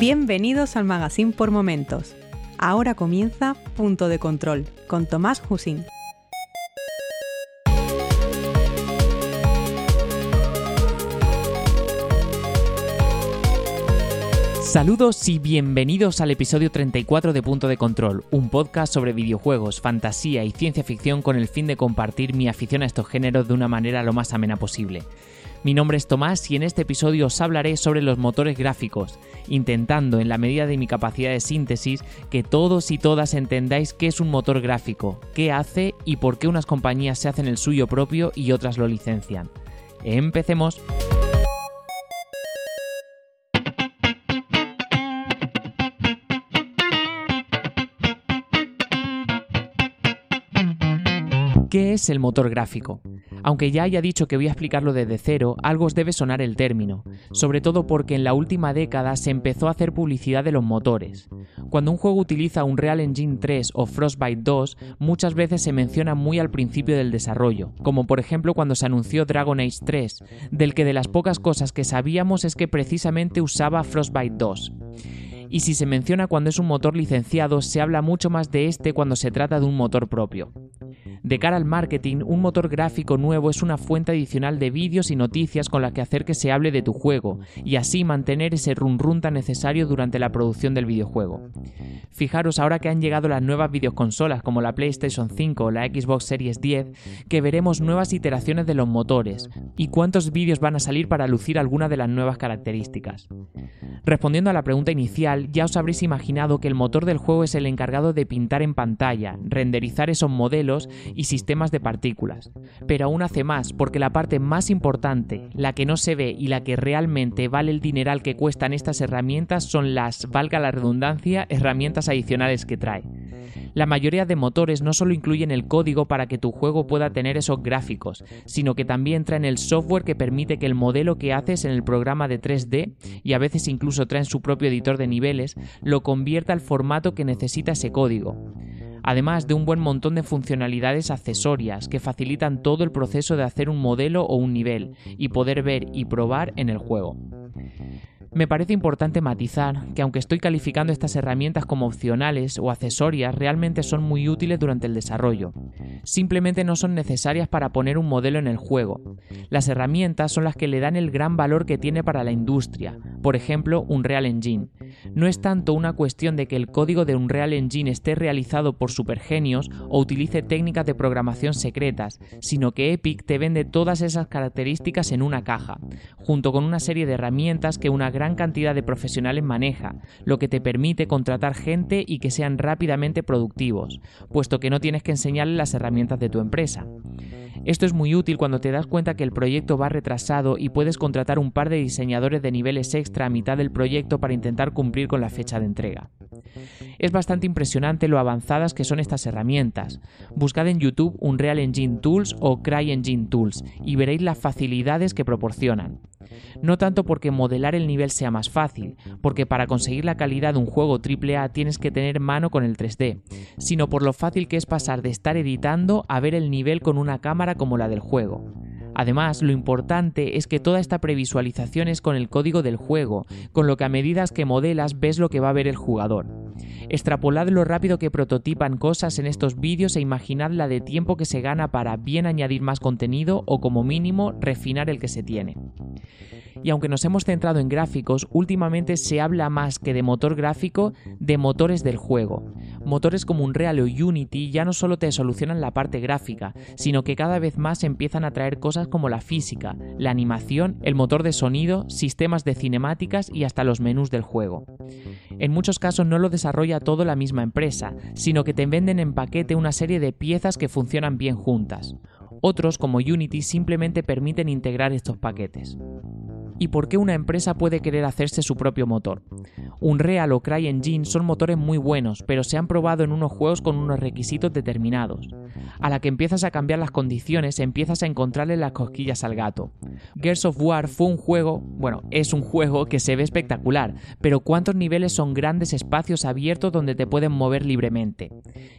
Bienvenidos al Magazine por Momentos. Ahora comienza Punto de Control con Tomás Husín. Saludos y bienvenidos al episodio 34 de Punto de Control, un podcast sobre videojuegos, fantasía y ciencia ficción con el fin de compartir mi afición a estos géneros de una manera lo más amena posible. Mi nombre es Tomás y en este episodio os hablaré sobre los motores gráficos, intentando en la medida de mi capacidad de síntesis que todos y todas entendáis qué es un motor gráfico, qué hace y por qué unas compañías se hacen el suyo propio y otras lo licencian. Empecemos. ¿Qué es el motor gráfico? Aunque ya haya dicho que voy a explicarlo desde cero, algo os debe sonar el término, sobre todo porque en la última década se empezó a hacer publicidad de los motores. Cuando un juego utiliza un Real Engine 3 o Frostbite 2, muchas veces se menciona muy al principio del desarrollo, como por ejemplo cuando se anunció Dragon Age 3, del que de las pocas cosas que sabíamos es que precisamente usaba Frostbite 2 y si se menciona cuando es un motor licenciado, se habla mucho más de este cuando se trata de un motor propio. De cara al marketing, un motor gráfico nuevo es una fuente adicional de vídeos y noticias con la que hacer que se hable de tu juego, y así mantener ese run run tan necesario durante la producción del videojuego. Fijaros ahora que han llegado las nuevas videoconsolas como la PlayStation 5 o la Xbox Series 10, que veremos nuevas iteraciones de los motores, y cuántos vídeos van a salir para lucir alguna de las nuevas características. Respondiendo a la pregunta inicial, ya os habréis imaginado que el motor del juego es el encargado de pintar en pantalla, renderizar esos modelos y sistemas de partículas. Pero aún hace más, porque la parte más importante, la que no se ve y la que realmente vale el dineral que cuestan estas herramientas son las, valga la redundancia, herramientas adicionales que trae. La mayoría de motores no solo incluyen el código para que tu juego pueda tener esos gráficos, sino que también traen el software que permite que el modelo que haces en el programa de 3D, y a veces incluso traen su propio editor de lo convierta al formato que necesita ese código además de un buen montón de funcionalidades accesorias que facilitan todo el proceso de hacer un modelo o un nivel y poder ver y probar en el juego. Me parece importante matizar que aunque estoy calificando estas herramientas como opcionales o accesorias, realmente son muy útiles durante el desarrollo. Simplemente no son necesarias para poner un modelo en el juego. Las herramientas son las que le dan el gran valor que tiene para la industria, por ejemplo, un Real Engine. No es tanto una cuestión de que el código de un Real Engine esté realizado por supergenios o utilice técnicas de programación secretas, sino que Epic te vende todas esas características en una caja, junto con una serie de herramientas que una gran cantidad de profesionales maneja, lo que te permite contratar gente y que sean rápidamente productivos, puesto que no tienes que enseñarles las herramientas de tu empresa. Esto es muy útil cuando te das cuenta que el proyecto va retrasado y puedes contratar un par de diseñadores de niveles extra a mitad del proyecto para intentar cumplir con la fecha de entrega. Es bastante impresionante lo avanzadas que son estas herramientas. Buscad en YouTube Unreal Engine Tools o CryEngine Tools y veréis las facilidades que proporcionan. No tanto porque modelar el nivel sea más fácil, porque para conseguir la calidad de un juego AAA tienes que tener mano con el 3D, sino por lo fácil que es pasar de estar editando a ver el nivel con una cámara como la del juego. Además, lo importante es que toda esta previsualización es con el código del juego, con lo que a medida que modelas ves lo que va a ver el jugador. Extrapolad lo rápido que prototipan cosas en estos vídeos e imaginad la de tiempo que se gana para bien añadir más contenido o como mínimo refinar el que se tiene. Y aunque nos hemos centrado en gráficos, últimamente se habla más que de motor gráfico de motores del juego. Motores como Unreal o Unity ya no solo te solucionan la parte gráfica, sino que cada vez más empiezan a traer cosas como la física, la animación, el motor de sonido, sistemas de cinemáticas y hasta los menús del juego. En muchos casos no lo desarrolla todo la misma empresa, sino que te venden en paquete una serie de piezas que funcionan bien juntas. Otros, como Unity, simplemente permiten integrar estos paquetes y por qué una empresa puede querer hacerse su propio motor. Unreal o CryEngine son motores muy buenos, pero se han probado en unos juegos con unos requisitos determinados. A la que empiezas a cambiar las condiciones, empiezas a encontrarle las cosquillas al gato. Gears of War fue un juego, bueno, es un juego que se ve espectacular, pero ¿cuántos niveles son grandes espacios abiertos donde te pueden mover libremente?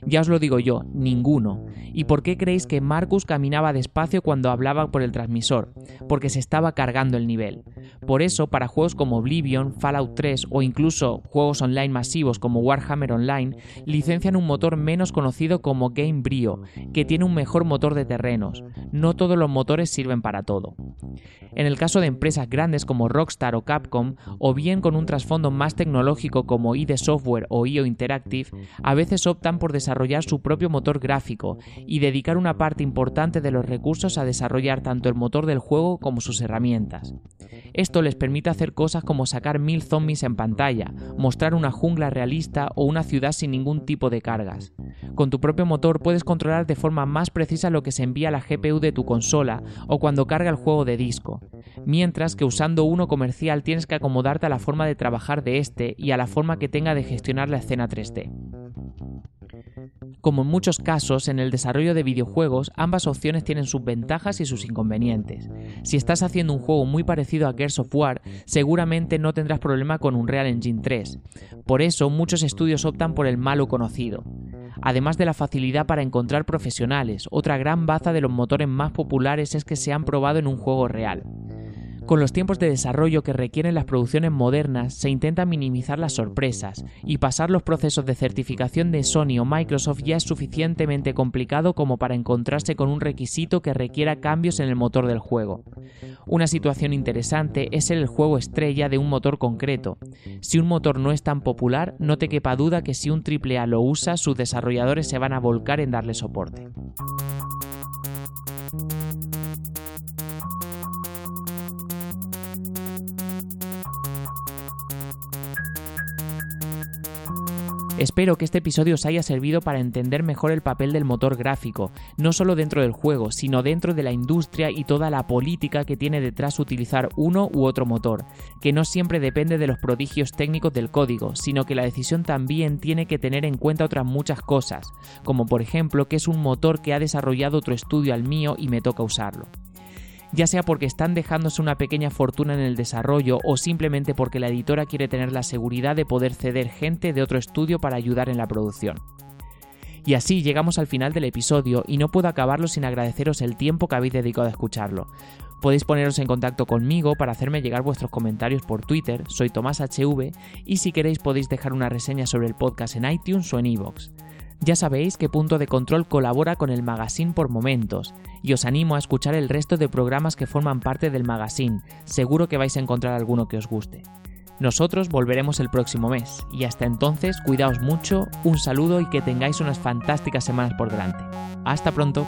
Ya os lo digo yo, ninguno. ¿Y por qué creéis que Marcus caminaba despacio cuando hablaba por el transmisor? Porque se estaba cargando el nivel. Por eso, para juegos como Oblivion, Fallout 3 o incluso juegos online masivos como Warhammer Online, licencian un motor menos conocido como Gamebryo, que tiene un mejor motor de terrenos. No todos los motores sirven para todo. En el caso de empresas grandes como Rockstar o Capcom, o bien con un trasfondo más tecnológico como ID Software o IO Interactive, a veces optan por desarrollar su propio motor gráfico y dedicar una parte importante de los recursos a desarrollar tanto el motor del juego como sus herramientas. Esto les permite hacer cosas como sacar mil zombies en pantalla, mostrar una jungla realista o una ciudad sin ningún tipo de cargas. Con tu propio motor puedes controlar de forma más precisa lo que se envía a la GPU de tu consola o cuando carga el juego de disco, mientras que usando uno comercial tienes que acomodarte a la forma de trabajar de este y a la forma que tenga de gestionar la escena 3D. Como en muchos casos, en el desarrollo de videojuegos, ambas opciones tienen sus ventajas y sus inconvenientes. Si estás haciendo un juego muy parecido a Gears of War, seguramente no tendrás problema con un Real Engine 3. Por eso, muchos estudios optan por el malo conocido. Además de la facilidad para encontrar profesionales, otra gran baza de los motores más populares es que se han probado en un juego real. Con los tiempos de desarrollo que requieren las producciones modernas, se intenta minimizar las sorpresas, y pasar los procesos de certificación de Sony o Microsoft ya es suficientemente complicado como para encontrarse con un requisito que requiera cambios en el motor del juego. Una situación interesante es el juego estrella de un motor concreto. Si un motor no es tan popular, no te quepa duda que si un AAA lo usa, sus desarrolladores se van a volcar en darle soporte. Espero que este episodio os haya servido para entender mejor el papel del motor gráfico, no solo dentro del juego, sino dentro de la industria y toda la política que tiene detrás utilizar uno u otro motor, que no siempre depende de los prodigios técnicos del código, sino que la decisión también tiene que tener en cuenta otras muchas cosas, como por ejemplo que es un motor que ha desarrollado otro estudio al mío y me toca usarlo ya sea porque están dejándose una pequeña fortuna en el desarrollo o simplemente porque la editora quiere tener la seguridad de poder ceder gente de otro estudio para ayudar en la producción. Y así llegamos al final del episodio y no puedo acabarlo sin agradeceros el tiempo que habéis dedicado a escucharlo. Podéis poneros en contacto conmigo para hacerme llegar vuestros comentarios por Twitter, soy Tomás HV, y si queréis podéis dejar una reseña sobre el podcast en iTunes o en iVoox. Ya sabéis que Punto de Control colabora con el magazine por momentos y os animo a escuchar el resto de programas que forman parte del magazine, seguro que vais a encontrar alguno que os guste. Nosotros volveremos el próximo mes y hasta entonces cuidaos mucho, un saludo y que tengáis unas fantásticas semanas por delante. Hasta pronto.